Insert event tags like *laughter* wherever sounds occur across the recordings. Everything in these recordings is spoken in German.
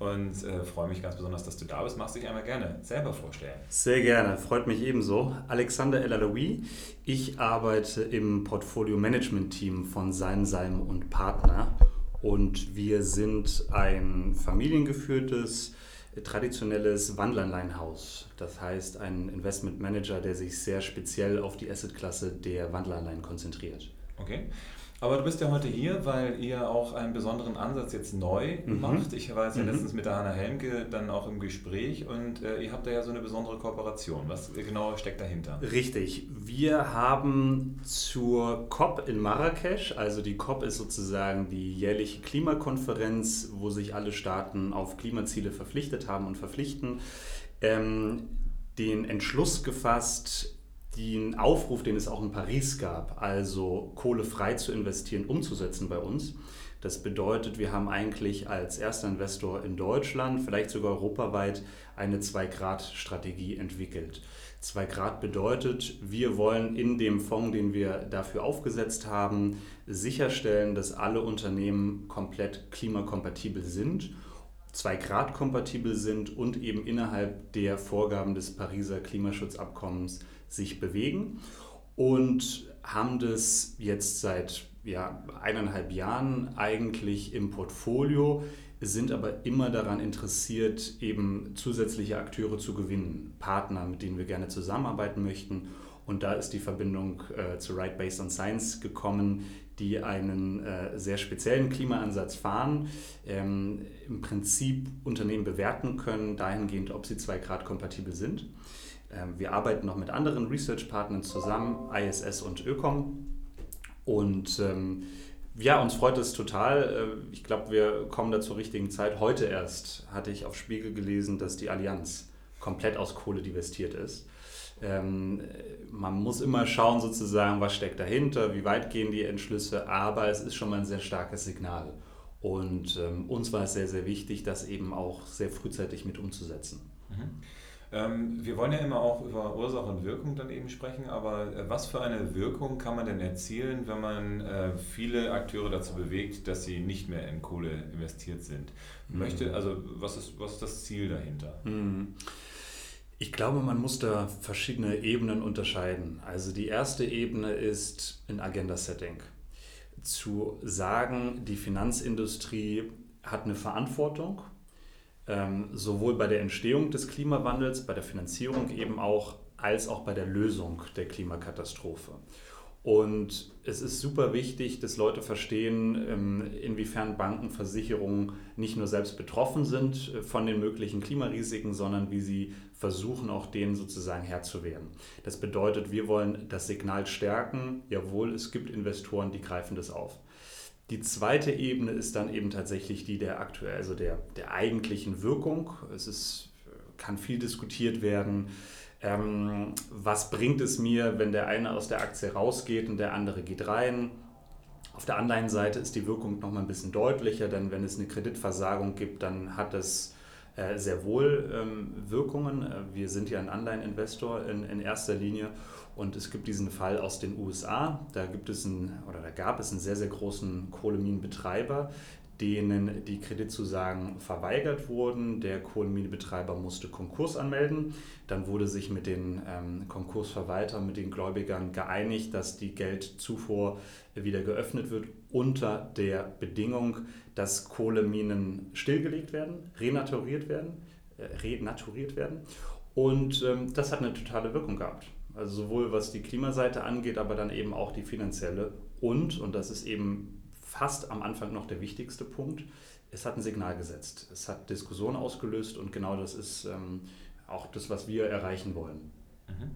und äh, freue mich ganz besonders, dass du da bist. Machst dich einmal gerne selber vorstellen. Sehr gerne, freut mich ebenso. Alexander Elalaoui. Ich arbeite im Portfolio Management Team von Sein, Salm und Partner und wir sind ein familiengeführtes traditionelles Wandelanleihenhaus. Das heißt, ein Investment Manager, der sich sehr speziell auf die Assetklasse der Wandelanleihen konzentriert. Okay. Aber du bist ja heute hier, weil ihr auch einen besonderen Ansatz jetzt neu mhm. macht. Ich war jetzt ja mhm. letztens mit der Hanna Helmke dann auch im Gespräch und äh, ihr habt da ja so eine besondere Kooperation. Was genau steckt dahinter? Richtig. Wir haben zur COP in Marrakesch, also die COP ist sozusagen die jährliche Klimakonferenz, wo sich alle Staaten auf Klimaziele verpflichtet haben und verpflichten, ähm, den Entschluss gefasst, den Aufruf, den es auch in Paris gab, also Kohle frei zu investieren, umzusetzen bei uns. Das bedeutet, wir haben eigentlich als erster Investor in Deutschland, vielleicht sogar europaweit, eine Zwei-Grad-Strategie entwickelt. Zwei Grad bedeutet, wir wollen in dem Fonds, den wir dafür aufgesetzt haben, sicherstellen, dass alle Unternehmen komplett klimakompatibel sind, zwei Grad kompatibel sind und eben innerhalb der Vorgaben des Pariser Klimaschutzabkommens sich bewegen und haben das jetzt seit ja, eineinhalb Jahren eigentlich im Portfolio, sind aber immer daran interessiert, eben zusätzliche Akteure zu gewinnen, Partner, mit denen wir gerne zusammenarbeiten möchten. Und da ist die Verbindung äh, zu Right Based on Science gekommen, die einen äh, sehr speziellen Klimaansatz fahren, ähm, im Prinzip Unternehmen bewerten können, dahingehend, ob sie zwei Grad kompatibel sind. Ähm, wir arbeiten noch mit anderen Research-Partnern zusammen, ISS und Ökom. Und ähm, ja, uns freut es total. Äh, ich glaube, wir kommen da zur richtigen Zeit. Heute erst hatte ich auf Spiegel gelesen, dass die Allianz komplett aus Kohle divestiert ist. Ähm, man muss immer schauen, sozusagen, was steckt dahinter, wie weit gehen die Entschlüsse, aber es ist schon mal ein sehr starkes Signal. Und ähm, uns war es sehr, sehr wichtig, das eben auch sehr frühzeitig mit umzusetzen. Mhm. Ähm, wir wollen ja immer auch über Ursache und Wirkung dann eben sprechen, aber äh, was für eine Wirkung kann man denn erzielen, wenn man äh, viele Akteure dazu bewegt, dass sie nicht mehr in Kohle investiert sind? Mhm. Möchte, also was ist, was ist das Ziel dahinter? Mhm. Ich glaube, man muss da verschiedene Ebenen unterscheiden. Also die erste Ebene ist ein Agenda-Setting. Zu sagen, die Finanzindustrie hat eine Verantwortung ähm, sowohl bei der Entstehung des Klimawandels, bei der Finanzierung eben auch, als auch bei der Lösung der Klimakatastrophe. Und es ist super wichtig, dass Leute verstehen, ähm, inwiefern Banken, Versicherungen nicht nur selbst betroffen sind äh, von den möglichen Klimarisiken, sondern wie sie versuchen, auch denen sozusagen Herr zu werden. Das bedeutet, wir wollen das Signal stärken, jawohl, es gibt Investoren, die greifen das auf. Die zweite Ebene ist dann eben tatsächlich die der aktuell, also der, der eigentlichen Wirkung. Es ist, kann viel diskutiert werden. Ähm, was bringt es mir, wenn der eine aus der Aktie rausgeht und der andere geht rein? Auf der Anleihenseite ist die Wirkung noch mal ein bisschen deutlicher, denn wenn es eine Kreditversagung gibt, dann hat es äh, sehr wohl ähm, Wirkungen. Äh, wir sind ja ein Anleiheninvestor in, in erster Linie und es gibt diesen Fall aus den USA. Da gibt es einen, oder da gab es einen sehr, sehr großen Kohleminenbetreiber, denen die Kreditzusagen verweigert wurden. Der Kohlenminenbetreiber musste Konkurs anmelden. Dann wurde sich mit den ähm, Konkursverwaltern, mit den Gläubigern geeinigt, dass die Geldzufuhr wieder geöffnet wird unter der Bedingung, dass Kohleminen stillgelegt werden, renaturiert werden, äh, renaturiert werden. Und ähm, das hat eine totale Wirkung gehabt. Also sowohl was die Klimaseite angeht, aber dann eben auch die finanzielle. Und, und das ist eben fast am Anfang noch der wichtigste Punkt, es hat ein Signal gesetzt. Es hat Diskussionen ausgelöst und genau das ist ähm, auch das, was wir erreichen wollen. Mhm.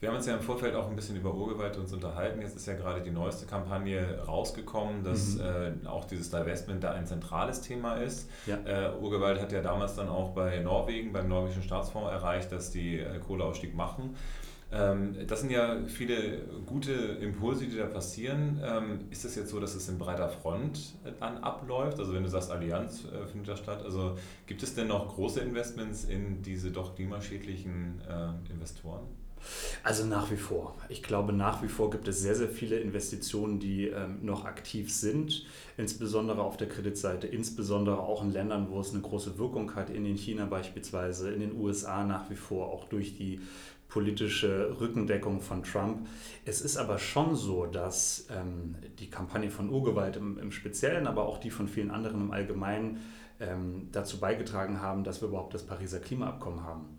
Wir haben uns ja im Vorfeld auch ein bisschen über Urgewalt uns unterhalten. Jetzt ist ja gerade die neueste Kampagne rausgekommen, dass mhm. äh, auch dieses Divestment da ein zentrales Thema ist. Ja. Äh, Urgewalt hat ja damals dann auch bei Norwegen, beim norwegischen Staatsfonds erreicht, dass die äh, Kohleausstieg machen. Ähm, das sind ja viele gute Impulse, die da passieren. Ähm, ist es jetzt so, dass es in breiter Front dann abläuft? Also wenn du sagst, Allianz äh, findet da statt, also gibt es denn noch große Investments in diese doch klimaschädlichen äh, Investoren? Also nach wie vor. Ich glaube, nach wie vor gibt es sehr, sehr viele Investitionen, die ähm, noch aktiv sind, insbesondere auf der Kreditseite, insbesondere auch in Ländern, wo es eine große Wirkung hat, in China beispielsweise, in den USA nach wie vor, auch durch die politische Rückendeckung von Trump. Es ist aber schon so, dass ähm, die Kampagne von Urgewalt im, im, Speziellen, aber auch die von vielen anderen im Allgemeinen ähm, dazu beigetragen haben, dass wir überhaupt das Pariser Klimaabkommen haben.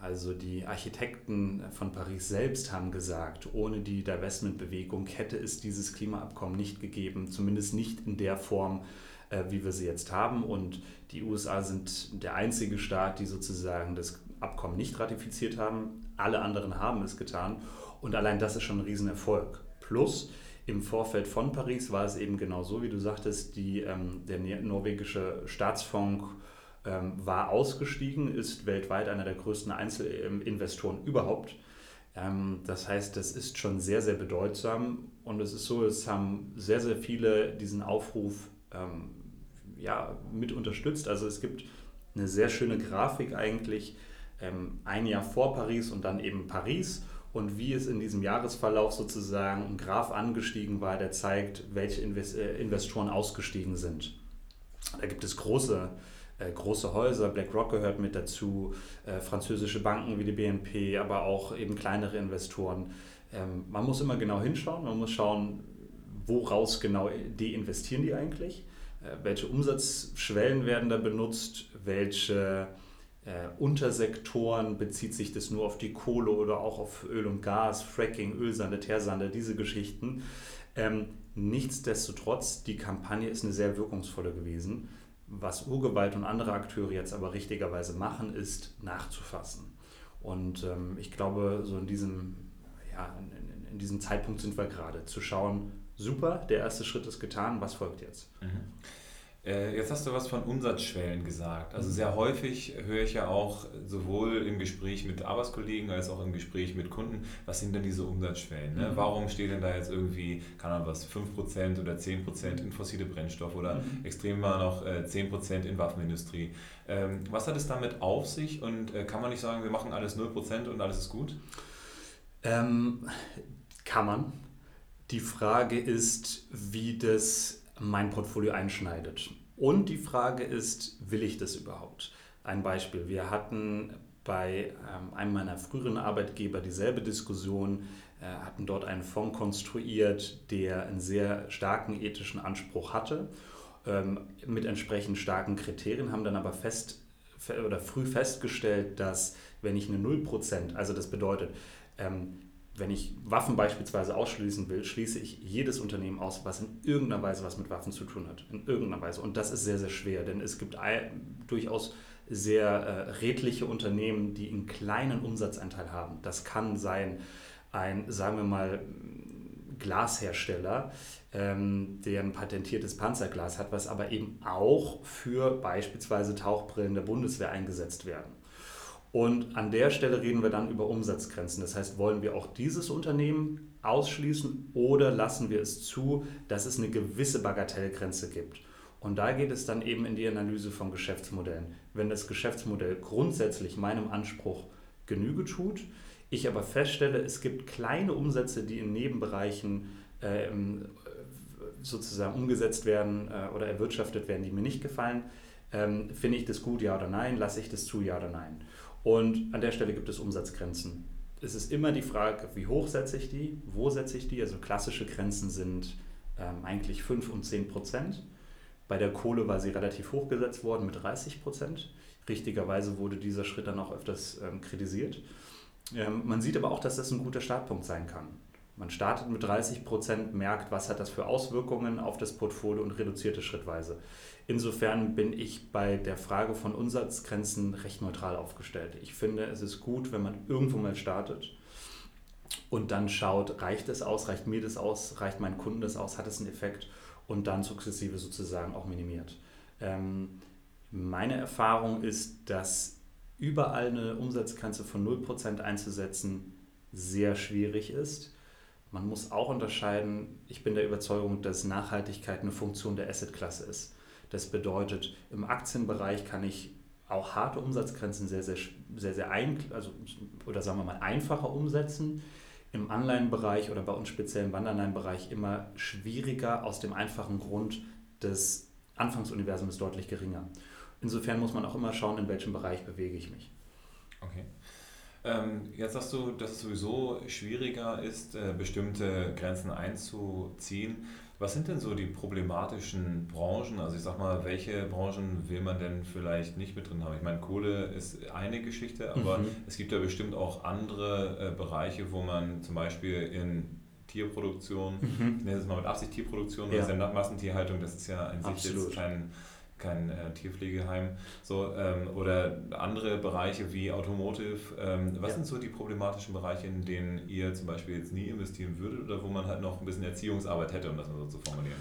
Also die Architekten von Paris selbst haben gesagt, ohne die Divestment-Bewegung hätte es dieses Klimaabkommen nicht gegeben, zumindest nicht in der Form, äh, wie wir sie jetzt haben. Und die USA sind der einzige Staat, die sozusagen das Abkommen nicht ratifiziert haben. Alle anderen haben es getan. Und allein das ist schon ein Riesenerfolg. Plus, im Vorfeld von Paris war es eben genau so, wie du sagtest, die, ähm, der norwegische Staatsfonds war ausgestiegen, ist weltweit einer der größten Einzelinvestoren überhaupt. Ähm, das heißt, das ist schon sehr, sehr bedeutsam und es ist so, es haben sehr, sehr viele diesen Aufruf ähm, ja, mit unterstützt. Also es gibt eine sehr schöne Grafik eigentlich, ähm, ein Jahr vor Paris und dann eben Paris und wie es in diesem Jahresverlauf sozusagen ein Graph angestiegen war, der zeigt, welche äh, Investoren ausgestiegen sind. Da gibt es große äh, große Häuser, BlackRock gehört mit dazu, äh, französische Banken wie die BNP, aber auch eben kleinere Investoren. Ähm, man muss immer genau hinschauen, man muss schauen, woraus genau deinvestieren die eigentlich, äh, welche Umsatzschwellen werden da benutzt, welche äh, Untersektoren bezieht sich das nur auf die Kohle oder auch auf Öl und Gas, Fracking, Ölsande, Teersande, diese Geschichten. Ähm, nichtsdestotrotz, die Kampagne ist eine sehr wirkungsvolle gewesen. Was Urgewalt und andere Akteure jetzt aber richtigerweise machen, ist nachzufassen. Und ähm, ich glaube, so in diesem, ja, in, in, in, diesem Zeitpunkt sind wir gerade, zu schauen, super, der erste Schritt ist getan, was folgt jetzt? Mhm. Äh, jetzt hast du was von Umsatzschwellen gesagt. Also mhm. sehr häufig höre ich ja auch sowohl im Gespräch mit Arbeitskollegen als auch im Gespräch mit Kunden, was sind denn diese Umsatzschwellen? Ne? Mhm. Warum steht denn da jetzt irgendwie, kann man was, 5% oder 10% in fossile Brennstoffe oder mhm. extrem mal noch 10% äh, in Waffenindustrie? Ähm, was hat es damit auf sich und äh, kann man nicht sagen, wir machen alles 0% und alles ist gut? Ähm, kann man. Die Frage ist, wie das mein Portfolio einschneidet. Und die Frage ist, will ich das überhaupt? Ein Beispiel. Wir hatten bei ähm, einem meiner früheren Arbeitgeber dieselbe Diskussion, äh, hatten dort einen Fonds konstruiert, der einen sehr starken ethischen Anspruch hatte, ähm, mit entsprechend starken Kriterien, haben dann aber fest oder früh festgestellt, dass wenn ich eine 0%, also das bedeutet, ähm, wenn ich Waffen beispielsweise ausschließen will, schließe ich jedes Unternehmen aus, was in irgendeiner Weise was mit Waffen zu tun hat. In irgendeiner Weise. Und das ist sehr, sehr schwer, denn es gibt durchaus sehr äh, redliche Unternehmen, die einen kleinen Umsatzanteil haben. Das kann sein ein, sagen wir mal, Glashersteller, ähm, der ein patentiertes Panzerglas hat, was aber eben auch für beispielsweise Tauchbrillen der Bundeswehr eingesetzt werden. Und an der Stelle reden wir dann über Umsatzgrenzen. Das heißt, wollen wir auch dieses Unternehmen ausschließen oder lassen wir es zu, dass es eine gewisse Bagatellgrenze gibt? Und da geht es dann eben in die Analyse von Geschäftsmodellen. Wenn das Geschäftsmodell grundsätzlich meinem Anspruch Genüge tut, ich aber feststelle, es gibt kleine Umsätze, die in Nebenbereichen äh, sozusagen umgesetzt werden äh, oder erwirtschaftet werden, die mir nicht gefallen, ähm, finde ich das gut, ja oder nein, lasse ich das zu, ja oder nein. Und an der Stelle gibt es Umsatzgrenzen. Es ist immer die Frage, wie hoch setze ich die, wo setze ich die. Also klassische Grenzen sind ähm, eigentlich 5 und 10 Prozent. Bei der Kohle war sie relativ hoch gesetzt worden mit 30 Prozent. Richtigerweise wurde dieser Schritt dann auch öfters ähm, kritisiert. Ähm, man sieht aber auch, dass das ein guter Startpunkt sein kann. Man startet mit 30 Prozent, merkt, was hat das für Auswirkungen auf das Portfolio und reduziert es schrittweise. Insofern bin ich bei der Frage von Umsatzgrenzen recht neutral aufgestellt. Ich finde, es ist gut, wenn man irgendwo mal startet und dann schaut, reicht es aus, reicht mir das aus, reicht meinen Kunden das aus, hat es einen Effekt und dann sukzessive sozusagen auch minimiert. Ähm, meine Erfahrung ist, dass überall eine Umsatzgrenze von 0% einzusetzen sehr schwierig ist. Man muss auch unterscheiden, ich bin der Überzeugung, dass Nachhaltigkeit eine Funktion der Assetklasse ist. Das bedeutet, im Aktienbereich kann ich auch harte Umsatzgrenzen sehr, sehr, sehr, sehr ein, also, oder sagen wir mal einfacher umsetzen. Im Anleihenbereich oder bei uns speziell im Wandanleihenbereich immer schwieriger aus dem einfachen Grund, das Anfangsuniversum ist deutlich geringer. Insofern muss man auch immer schauen, in welchem Bereich bewege ich mich. Okay. Ähm, jetzt sagst du, dass es sowieso schwieriger ist, äh, bestimmte Grenzen einzuziehen. Was sind denn so die problematischen Branchen? Also ich sag mal, welche Branchen will man denn vielleicht nicht mit drin haben? Ich meine, Kohle ist eine Geschichte, aber mhm. es gibt ja bestimmt auch andere äh, Bereiche, wo man zum Beispiel in Tierproduktion, mhm. ich nenne es mal mit Absicht Tierproduktion, ja. oder Massentierhaltung, das ist ja an sich jetzt kein kein äh, Tierpflegeheim, so, ähm, oder andere Bereiche wie Automotive. Ähm, was ja. sind so die problematischen Bereiche, in denen ihr zum Beispiel jetzt nie investieren würdet oder wo man halt noch ein bisschen Erziehungsarbeit hätte, um das mal so zu formulieren?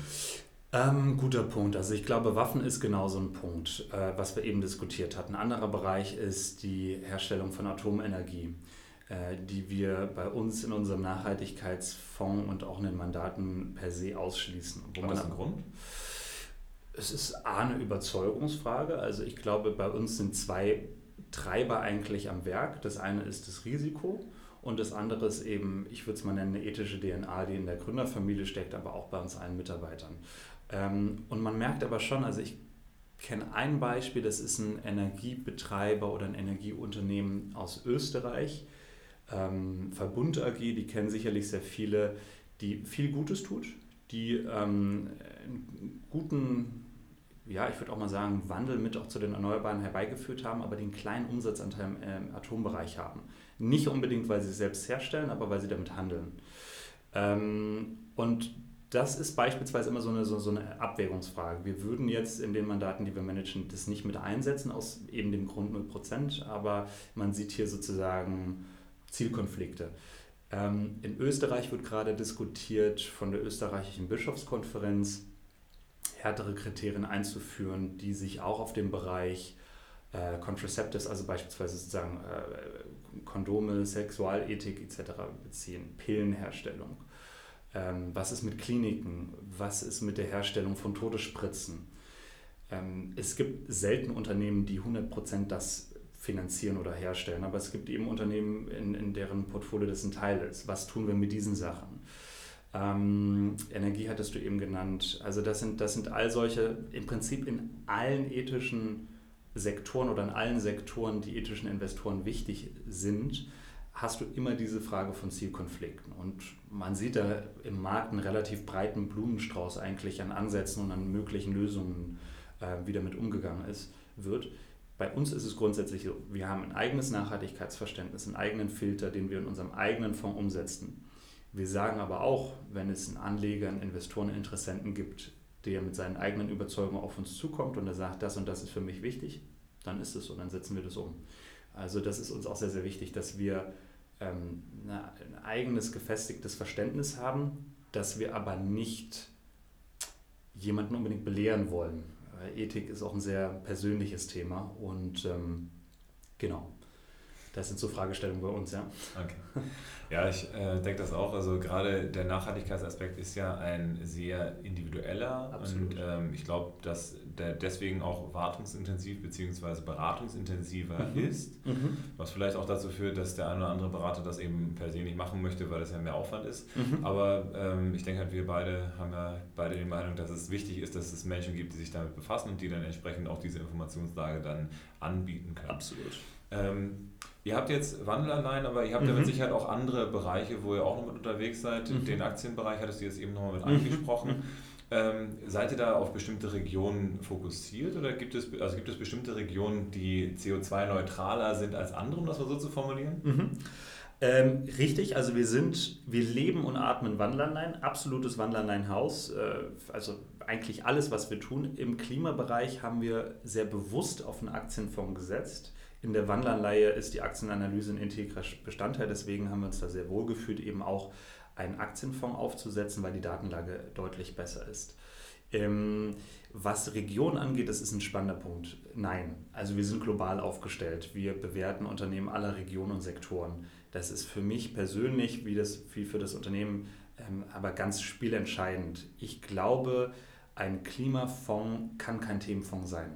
Ähm, guter Punkt. Also ich glaube, Waffen ist genau so ein Punkt, äh, was wir eben diskutiert hatten. Ein anderer Bereich ist die Herstellung von Atomenergie, äh, die wir bei uns in unserem Nachhaltigkeitsfonds und auch in den Mandaten per se ausschließen. Wo Was ist ein Grund? Es ist A, eine Überzeugungsfrage. Also ich glaube, bei uns sind zwei Treiber eigentlich am Werk. Das eine ist das Risiko und das andere ist eben, ich würde es mal nennen, eine ethische DNA, die in der Gründerfamilie steckt, aber auch bei uns allen Mitarbeitern. Ähm, und man merkt aber schon, also ich kenne ein Beispiel, das ist ein Energiebetreiber oder ein Energieunternehmen aus Österreich, ähm, Verbund AG, die kennen sicherlich sehr viele, die viel Gutes tut, die ähm, einen guten ja, ich würde auch mal sagen, Wandel mit auch zu den Erneuerbaren herbeigeführt haben, aber den kleinen Umsatzanteil im äh, Atombereich haben. Nicht unbedingt, weil sie es selbst herstellen, aber weil sie damit handeln. Ähm, und das ist beispielsweise immer so eine, so, so, eine Abwägungsfrage. Wir würden jetzt in den Mandaten, die wir managen, das nicht mit einsetzen, aus eben dem Grund 0%, aber man sieht hier sozusagen Zielkonflikte. Ähm, in Österreich wird gerade diskutiert von der österreichischen Bischofskonferenz, härtere Kriterien einzuführen, die sich auch auf den Bereich äh, Contraceptives, also beispielsweise sozusagen äh, Kondome, Sexualethik etc. beziehen, Pillenherstellung. Ähm, was ist mit Kliniken? Was ist mit der Herstellung von Todesspritzen? Ähm, es gibt selten Unternehmen, die 100% das finanzieren oder herstellen, aber es gibt eben Unternehmen, in, in deren Portfolio das ein Teil ist. Was tun wir mit diesen Sachen? Ähm, Energie hattest du eben genannt. Also das sind, das sind all solche, im Prinzip in allen ethischen Sektoren oder in allen Sektoren, die ethischen Investoren wichtig sind, hast du immer diese Frage von Zielkonflikten. Und man sieht da im Markt einen relativ breiten Blumenstrauß eigentlich an Ansätzen und an möglichen Lösungen, äh, wie damit umgegangen ist, wird. Bei uns ist es grundsätzlich so, wir haben ein eigenes Nachhaltigkeitsverständnis, einen eigenen Filter, den wir in unserem eigenen Fonds umsetzen. Wir sagen aber auch, wenn es einen Anleger, einen Investoren, einen Interessenten gibt, der mit seinen eigenen Überzeugungen auf uns zukommt und er sagt, das und das ist für mich wichtig, dann ist es so, dann setzen wir das um. Also das ist uns auch sehr, sehr wichtig, dass wir ähm, ein eigenes gefestigtes Verständnis haben, dass wir aber nicht jemanden unbedingt belehren wollen. Ethik ist auch ein sehr persönliches Thema und ähm, genau. Das sind so Fragestellungen bei uns, ja. Okay. Ja, ich äh, denke das auch. Also gerade der Nachhaltigkeitsaspekt ist ja ein sehr individueller Absolut. und ähm, ich glaube, dass der deswegen auch wartungsintensiv bzw. beratungsintensiver mhm. ist, mhm. was vielleicht auch dazu führt, dass der eine oder andere Berater das eben per se nicht machen möchte, weil das ja mehr Aufwand ist. Mhm. Aber ähm, ich denke halt, wir beide haben ja beide die Meinung, dass es wichtig ist, dass es Menschen gibt, die sich damit befassen und die dann entsprechend auch diese Informationslage dann anbieten können. Absolut. Ähm, Ihr habt jetzt Wandelanleihen, aber ihr habt mhm. ja mit. Sicherheit auch andere Bereiche, wo ihr auch noch mit unterwegs seid. Mhm. Den Aktienbereich hattest du jetzt eben nochmal mit mhm. angesprochen. Mhm. Ähm, seid ihr da auf bestimmte Regionen fokussiert oder gibt es, also gibt es bestimmte Regionen, die CO2-neutraler sind als andere, um das mal so zu formulieren? Mhm. Ähm, richtig, also wir sind, wir leben und atmen Wandlanleihen, absolutes Wandlanleihenhaus. Äh, also eigentlich alles, was wir tun. Im Klimabereich haben wir sehr bewusst auf einen Aktienfonds gesetzt in der Wandlanleihe ist die Aktienanalyse ein integrer Bestandteil. Deswegen haben wir uns da sehr wohl gefühlt, eben auch einen Aktienfonds aufzusetzen, weil die Datenlage deutlich besser ist. Ähm, was Region angeht, das ist ein spannender Punkt. Nein, also wir sind global aufgestellt. Wir bewerten Unternehmen aller Regionen und Sektoren. Das ist für mich persönlich, wie, das, wie für das Unternehmen, ähm, aber ganz spielentscheidend. Ich glaube, ein Klimafonds kann kein Themenfonds sein.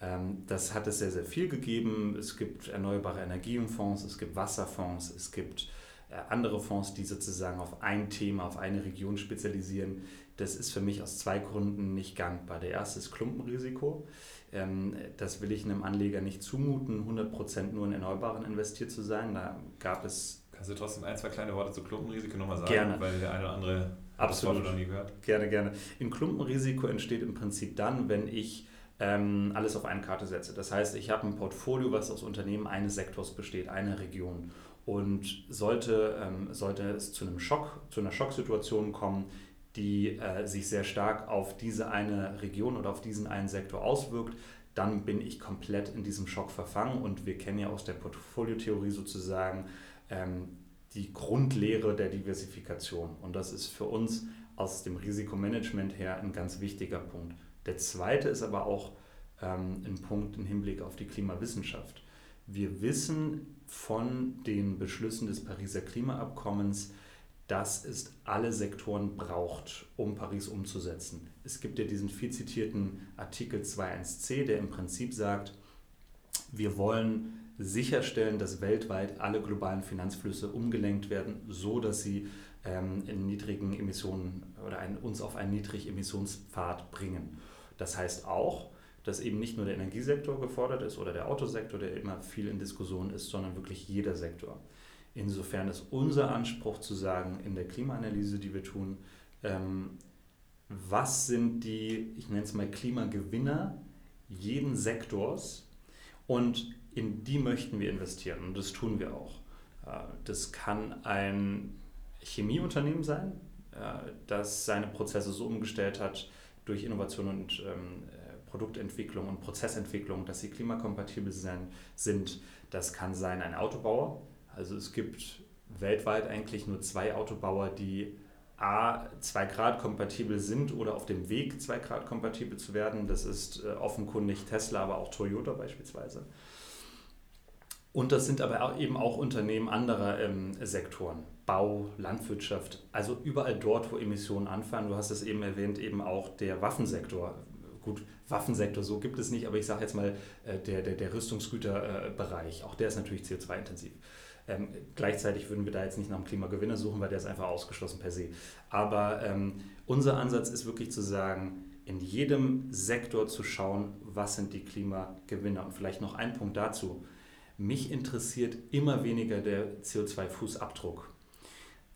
Ähm, das hat es sehr, sehr viel gegeben. Es gibt erneuerbare Energienfonds, es gibt Wasserfonds, es gibt äh, andere Fonds, die sozusagen auf ein Thema, auf eine Region spezialisieren. Das ist für mich aus zwei Gründen nicht gangbar. Der erste ist Klumpenrisiko. Ähm, das will ich einem Anleger nicht zumuten, 100% nur in Erneuerbaren investiert zu sein. Da gab es. Kannst du trotzdem ein, zwei kleine Worte zu Klumpenrisiko nochmal sagen? Gerne. Weil der eine oder andere Absolut. noch nie gehört. Gerne, gerne. Ein Klumpenrisiko entsteht im Prinzip dann, wenn ich ähm, alles auf eine Karte setze. Das heißt, ich habe ein Portfolio, was aus Unternehmen eines Sektors besteht, einer Region. Und sollte, ähm, sollte es zu einem Schock, zu einer Schocksituation kommen, die äh, sich sehr stark auf diese eine Region oder auf diesen einen Sektor auswirkt, dann bin ich komplett in diesem Schock verfangen. Und wir kennen ja aus der Portfoliotheorie sozusagen ähm, die Grundlehre der Diversifikation. Und das ist für uns aus dem Risikomanagement her ein ganz wichtiger Punkt. Der zweite ist aber auch ähm, ein Punkt im Hinblick auf die Klimawissenschaft. Wir wissen von den Beschlüssen des Pariser Klimaabkommens, dass es alle Sektoren braucht, um Paris umzusetzen. Es gibt ja diesen viel zitierten Artikel 2.1c, der im Prinzip sagt, wir wollen sicherstellen, dass weltweit alle globalen Finanzflüsse umgelenkt werden, so dass sie ähm, in niedrigen Emissionen oder ein, uns auf einen Niedrigemissionspfad bringen. Das heißt auch, dass eben nicht nur der Energiesektor gefordert ist oder der Autosektor, der immer viel in Diskussion ist, sondern wirklich jeder Sektor. Insofern ist unser Anspruch zu sagen, in der Klimaanalyse, die wir tun, ähm, was sind die, ich nenne es mal Klimagewinner jeden Sektors und in die möchten wir investieren und das tun wir auch. Äh, das kann ein Chemieunternehmen sein, äh, das seine Prozesse so umgestellt hat durch Innovation und ähm, äh, Produktentwicklung und Prozessentwicklung, dass sie klimakompatibel sind. Das kann sein ein Autobauer. Also es gibt weltweit eigentlich nur zwei Autobauer, die A, 2 Grad kompatibel sind oder auf dem Weg 2 Grad kompatibel zu werden. Das ist offenkundig Tesla, aber auch Toyota beispielsweise. Und das sind aber eben auch Unternehmen anderer ähm, Sektoren. Bau, Landwirtschaft, also überall dort, wo Emissionen anfangen. Du hast es eben erwähnt, eben auch der Waffensektor. Gut, Waffensektor, so gibt es nicht, aber ich sage jetzt mal äh, der, der, der Rüstungsgüterbereich, auch der ist natürlich CO2-intensiv. Ähm, gleichzeitig würden wir da jetzt nicht nach einem Klimagewinner suchen, weil der ist einfach ausgeschlossen per se. Aber ähm, unser Ansatz ist wirklich zu sagen, in jedem Sektor zu schauen, was sind die Klimagewinner. Und vielleicht noch ein Punkt dazu mich interessiert immer weniger der CO2-Fußabdruck.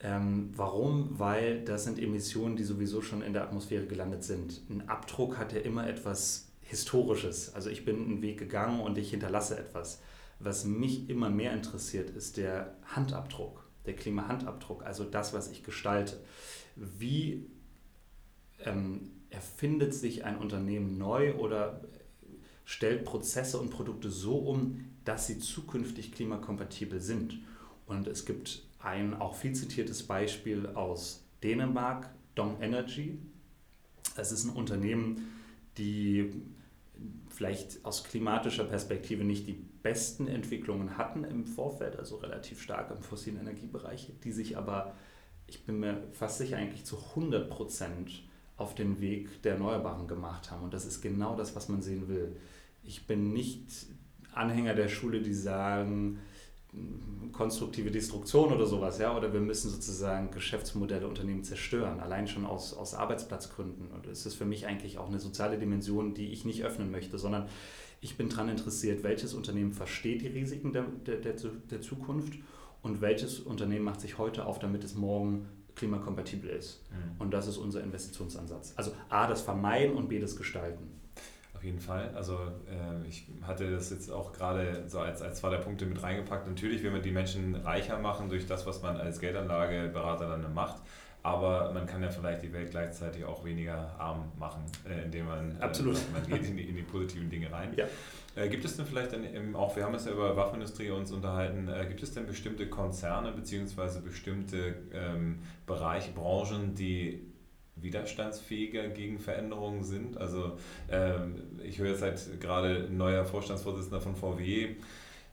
Ähm, warum? Weil das sind Emissionen, die sowieso schon in der Atmosphäre gelandet sind. Ein Abdruck hat ja immer etwas Historisches. Also ich bin einen Weg gegangen und ich hinterlasse etwas. Was mich immer mehr interessiert, ist der Handabdruck, der Klimahandabdruck, also das, was ich gestalte. Wie ähm, erfindet sich ein Unternehmen neu oder stellt Prozesse und Produkte so um, dass sie zukünftig klimakompatibel sind. Und es gibt ein auch viel zitiertes Beispiel aus Dänemark, Dong Energy. Es ist ein Unternehmen, die vielleicht aus klimatischer Perspektive nicht die besten Entwicklungen hatten im Vorfeld, also relativ stark im fossilen Energiebereich, die sich aber, ich bin mir fast sicher, eigentlich zu 100 Prozent auf den Weg der Erneuerbaren gemacht haben. Und das ist genau das, was man sehen will. Ich bin nicht Anhänger der Schule, die sagen, konstruktive Destruktion oder sowas, ja, oder wir müssen sozusagen Geschäftsmodelle, Unternehmen zerstören, allein schon aus, aus Arbeitsplatzgründen. Und es ist für mich eigentlich auch eine soziale Dimension, die ich nicht öffnen möchte, sondern ich bin daran interessiert, welches Unternehmen versteht die Risiken der, der, der, der Zukunft und welches Unternehmen macht sich heute auf, damit es morgen klimakompatibel ist. Mhm. Und das ist unser Investitionsansatz. Also A, das Vermeiden und B, das Gestalten. Jeden Fall. Also äh, ich hatte das jetzt auch gerade so als, als zwei der Punkte mit reingepackt. Natürlich will man die Menschen reicher machen durch das, was man als Geldanlageberater dann macht. Aber man kann ja vielleicht die Welt gleichzeitig auch weniger arm machen, äh, indem man, äh, Absolut. man geht in die, in die positiven Dinge rein. Ja. Äh, gibt es denn vielleicht dann eben auch, wir haben es ja über Waffenindustrie uns unterhalten, äh, gibt es denn bestimmte Konzerne bzw. bestimmte ähm, Bereiche, Branchen, die widerstandsfähiger gegen Veränderungen sind. Also ähm, ich höre jetzt halt gerade ein neuer Vorstandsvorsitzender von VW,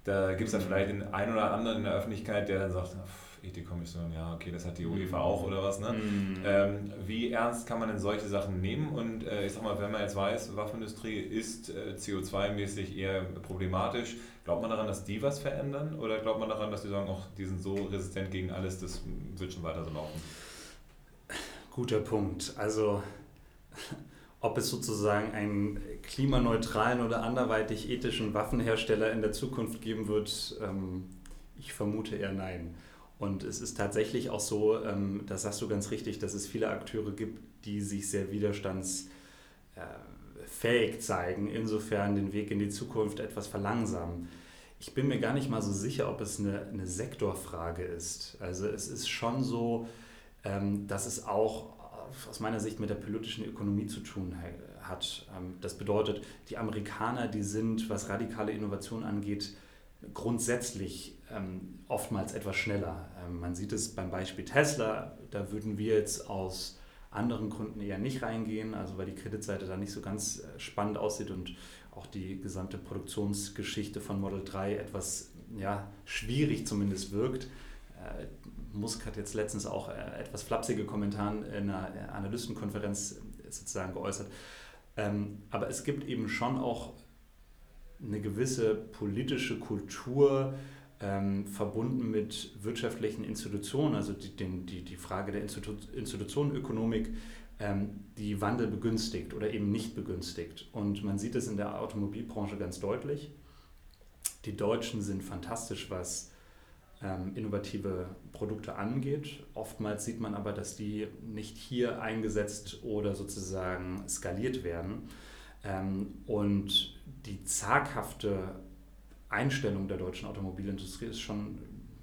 da gibt es dann vielleicht den einen oder anderen in der Öffentlichkeit, der dann sagt, Ethikkommission, ja, okay, das hat die UEFA auch oder was, ne? Mhm. Ähm, wie ernst kann man denn solche Sachen nehmen? Und äh, ich sag mal, wenn man jetzt weiß, Waffenindustrie ist äh, CO2-mäßig eher problematisch, glaubt man daran, dass die was verändern? Oder glaubt man daran, dass die sagen, ach, die sind so resistent gegen alles, das wird schon weiter so laufen? Guter Punkt. Also ob es sozusagen einen klimaneutralen oder anderweitig ethischen Waffenhersteller in der Zukunft geben wird, ähm, ich vermute eher nein. Und es ist tatsächlich auch so, ähm, das sagst du ganz richtig, dass es viele Akteure gibt, die sich sehr widerstandsfähig zeigen, insofern den Weg in die Zukunft etwas verlangsamen. Ich bin mir gar nicht mal so sicher, ob es eine, eine Sektorfrage ist. Also es ist schon so, dass es auch aus meiner Sicht mit der politischen Ökonomie zu tun hat. Ähm, das bedeutet, die Amerikaner, die sind, was radikale Innovation angeht, grundsätzlich ähm, oftmals etwas schneller. Ähm, man sieht es beim Beispiel Tesla, da würden wir jetzt aus anderen Gründen eher nicht reingehen, also weil die Kreditseite da nicht so ganz äh, spannend aussieht und auch die gesamte Produktionsgeschichte von Model 3 etwas ja, schwierig zumindest wirkt. Musk hat jetzt letztens auch äh, etwas flapsige Kommentare in einer Analystenkonferenz sozusagen geäußert. Ähm, aber es gibt eben schon auch eine gewisse politische Kultur ähm, verbunden mit wirtschaftlichen Institutionen, also die, die, die Frage der Institu Institutionenökonomik, ähm, die Wandel begünstigt oder eben nicht begünstigt. Und man sieht es in der Automobilbranche ganz deutlich. Die Deutschen sind fantastisch, was innovative Produkte angeht. Oftmals sieht man aber, dass die nicht hier eingesetzt oder sozusagen skaliert werden. Ähm, und die zaghafte Einstellung der deutschen Automobilindustrie ist schon,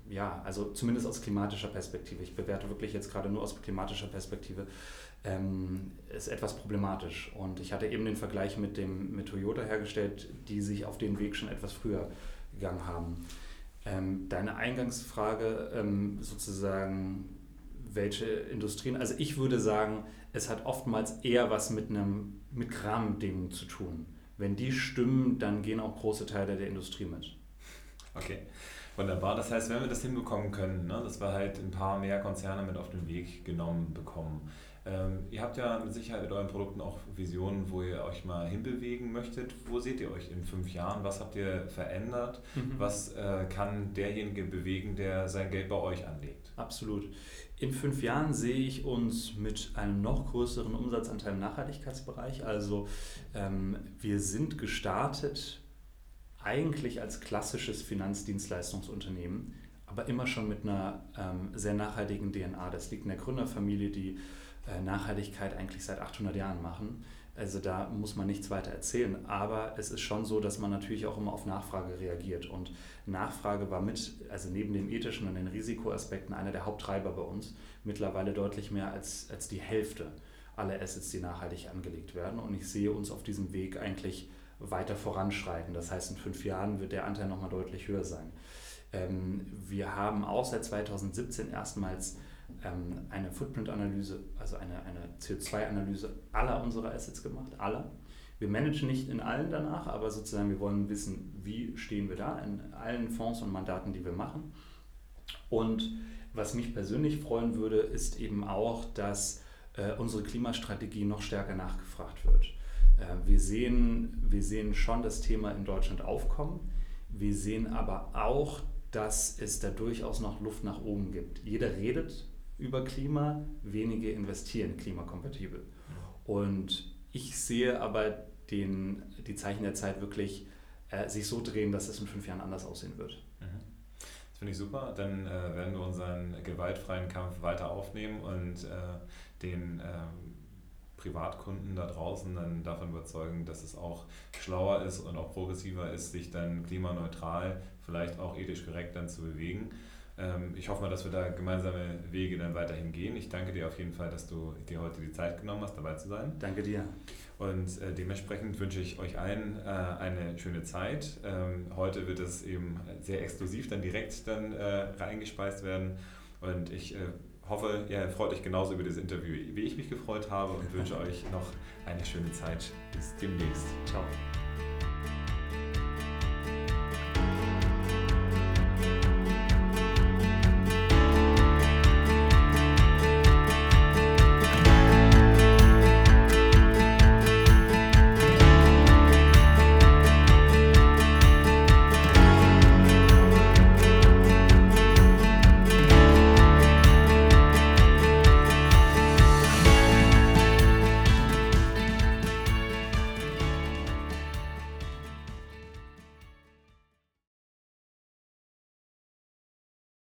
ja, also zumindest aus klimatischer Perspektive, ich bewerte wirklich jetzt gerade nur aus klimatischer Perspektive, ähm, ist etwas problematisch. Und ich hatte eben den Vergleich mit, dem, mit Toyota hergestellt, die sich auf den Weg schon etwas früher gegangen haben. Ähm, deine Eingangsfrage ähm, sozusagen, welche Industrien, also ich würde sagen, es hat oftmals eher was mit einem mit Rahmenbedingungen zu tun. Wenn die stimmen, dann gehen auch große Teile der Industrie mit. Okay, wunderbar. Das heißt, wenn wir das hinbekommen können, ne, dass wir halt ein paar mehr Konzerne mit auf den Weg genommen bekommen, ähm, ihr habt ja mit Sicherheit mit euren Produkten auch Visionen, wo ihr euch mal hinbewegen möchtet. Wo seht ihr euch in fünf Jahren? Was habt ihr verändert? Mhm. Was äh, kann derjenige bewegen, der sein Geld bei euch anlegt? Absolut. In fünf Jahren sehe ich uns mit einem noch größeren Umsatzanteil im Nachhaltigkeitsbereich. Also ähm, wir sind gestartet eigentlich als klassisches Finanzdienstleistungsunternehmen, aber immer schon mit einer ähm, sehr nachhaltigen DNA. Das liegt in der Gründerfamilie, die Nachhaltigkeit eigentlich seit 800 Jahren machen. Also da muss man nichts weiter erzählen. Aber es ist schon so, dass man natürlich auch immer auf Nachfrage reagiert. Und Nachfrage war mit, also neben den ethischen und den Risikoaspekten, einer der Haupttreiber bei uns. Mittlerweile deutlich mehr als, als die Hälfte aller Assets, die nachhaltig angelegt werden. Und ich sehe uns auf diesem Weg eigentlich weiter voranschreiten. Das heißt, in fünf Jahren wird der Anteil nochmal deutlich höher sein. Ähm, wir haben auch seit 2017 erstmals ähm, eine Footprint-Analyse, also eine, eine CO2-Analyse aller unserer Assets gemacht, aller. Wir managen nicht in allen danach, aber sozusagen wir wollen wissen, wie stehen wir da in allen Fonds und Mandaten, die wir machen. Und was mich persönlich freuen würde, ist eben auch, dass äh, unsere Klimastrategie noch stärker nachgefragt wird. Äh, wir, sehen, wir sehen schon das Thema in Deutschland aufkommen. Wir sehen aber auch, dass es da durchaus noch Luft nach oben gibt. Jeder redet über Klima, wenige investieren klimakompatibel. Und ich sehe aber den, die Zeichen der Zeit wirklich äh, sich so drehen, dass es in fünf Jahren anders aussehen wird. Mhm. Das finde ich super. Dann äh, werden wir unseren gewaltfreien Kampf weiter aufnehmen und äh, den ähm, Privatkunden da draußen dann davon überzeugen, dass es auch schlauer ist und auch progressiver ist, sich dann klimaneutral, vielleicht auch ethisch korrekt dann zu bewegen. Ähm, ich hoffe mal, dass wir da gemeinsame Wege dann weiterhin gehen. Ich danke dir auf jeden Fall, dass du dir heute die Zeit genommen hast, dabei zu sein. Danke dir. Und äh, dementsprechend wünsche ich euch allen äh, eine schöne Zeit. Ähm, heute wird es eben sehr exklusiv dann direkt dann äh, reingespeist werden. Und ich hoffe, ihr freut euch genauso über dieses Interview, wie ich mich gefreut habe und wünsche *laughs* euch noch eine schöne Zeit. Bis demnächst. Ciao.